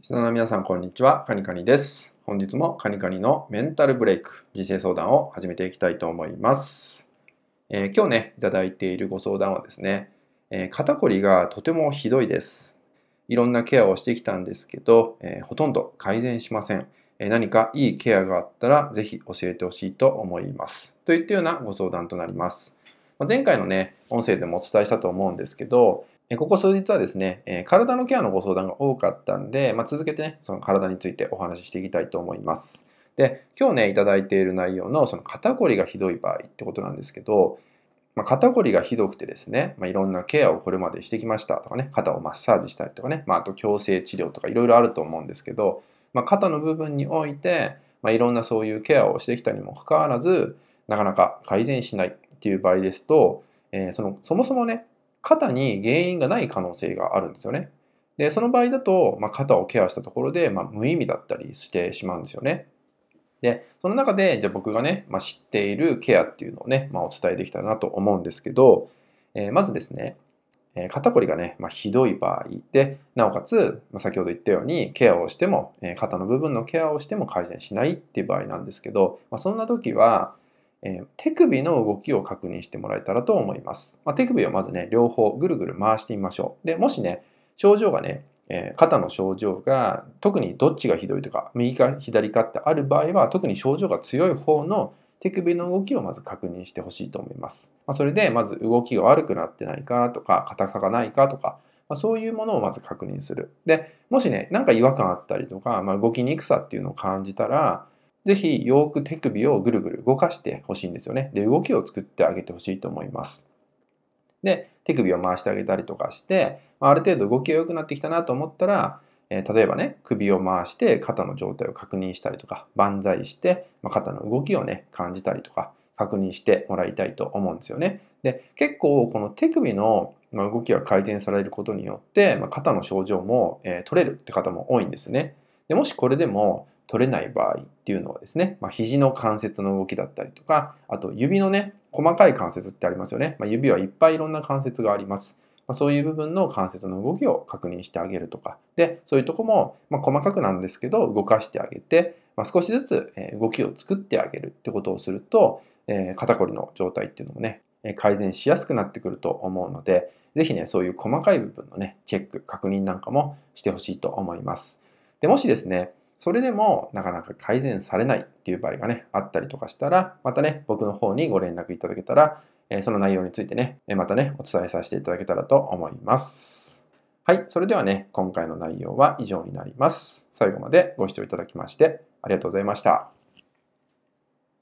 リスナーの皆さん、こんにちは。カニカニです。本日もカニカニのメンタルブレイク、人生相談を始めていきたいと思います。えー、今日ね、いただいているご相談はですね、えー、肩こりがとてもひどいです。いろんなケアをしてきたんですけど、えー、ほとんど改善しません。え何かいいケアがあったら、ぜひ教えてほしいと思います。といったようなご相談となります。前回のね、音声でもお伝えしたと思うんですけど、ここ数日はですね、体のケアのご相談が多かったんで、まあ、続けてね、その体についてお話ししていきたいと思います。で、今日ね、いただいている内容のその肩こりがひどい場合ってことなんですけど、まあ、肩こりがひどくてですね、まあ、いろんなケアをこれまでしてきましたとかね、肩をマッサージしたりとかね、まあ、と矯正治療とかいろいろあると思うんですけど、まあ、肩の部分において、まあ、いろんなそういうケアをしてきたにもかかわらず、なかなか改善しないっていう場合ですと、えー、そのそもそもね、肩に原因がない可能性があるんですよね。で、その場合だと、まあ、肩をケアしたところで、まあ、無意味だったりしてしまうんですよね。で、その中で、じゃあ僕がね、まあ、知っているケアっていうのをね、まあ、お伝えできたらなと思うんですけど、えー、まずですね、えー、肩こりがね、まあ、ひどい場合で、なおかつ、まあ、先ほど言ったように、ケアをしても、えー、肩の部分のケアをしても改善しないっていう場合なんですけど、まあ、そんな時は、えー、手首の動きを確認してもらえたらと思います。まあ、手首をまずね、両方ぐるぐる回してみましょう。で、もしね、症状がね、えー、肩の症状が特にどっちがひどいとか、右か左かってある場合は、特に症状が強い方の手首の動きをまず確認してほしいと思います。まあ、それで、まず動きが悪くなってないかとか、硬さがないかとか、まあ、そういうものをまず確認する。で、もしね、なんか違和感あったりとか、まあ、動きにくさっていうのを感じたら、ぜひよく手首をぐるぐる動かしてほしいんですよね。で、動きを作ってあげてほしいと思います。で、手首を回してあげたりとかして、ある程度動きが良くなってきたなと思ったら、え例えばね、首を回して肩の状態を確認したりとか、万歳して、ま肩の動きをね、感じたりとか、確認してもらいたいと思うんですよね。で、結構この手首の動きが改善されることによって、ま肩の症状も、え取れるって方も多いんですね。でもしこれでも取れない場合っていうのはですね、まあ、肘の関節の動きだったりとか、あと指のね、細かい関節ってありますよね。まあ、指はいっぱいいろんな関節があります。まあ、そういう部分の関節の動きを確認してあげるとか、で、そういうとこも、まあ、細かくなんですけど、動かしてあげて、まあ、少しずつ動きを作ってあげるってことをすると、えー、肩こりの状態っていうのもね、改善しやすくなってくると思うので、ぜひね、そういう細かい部分のね、チェック、確認なんかもしてほしいと思います。で、もしですね、それでもなかなか改善されないっていう場合がね、あったりとかしたら、またね、僕の方にご連絡いただけたら、えその内容についてね、またね、お伝えさせていただけたらと思います。はい、それではね、今回の内容は以上になります。最後までご視聴いただきましてありがとうございました。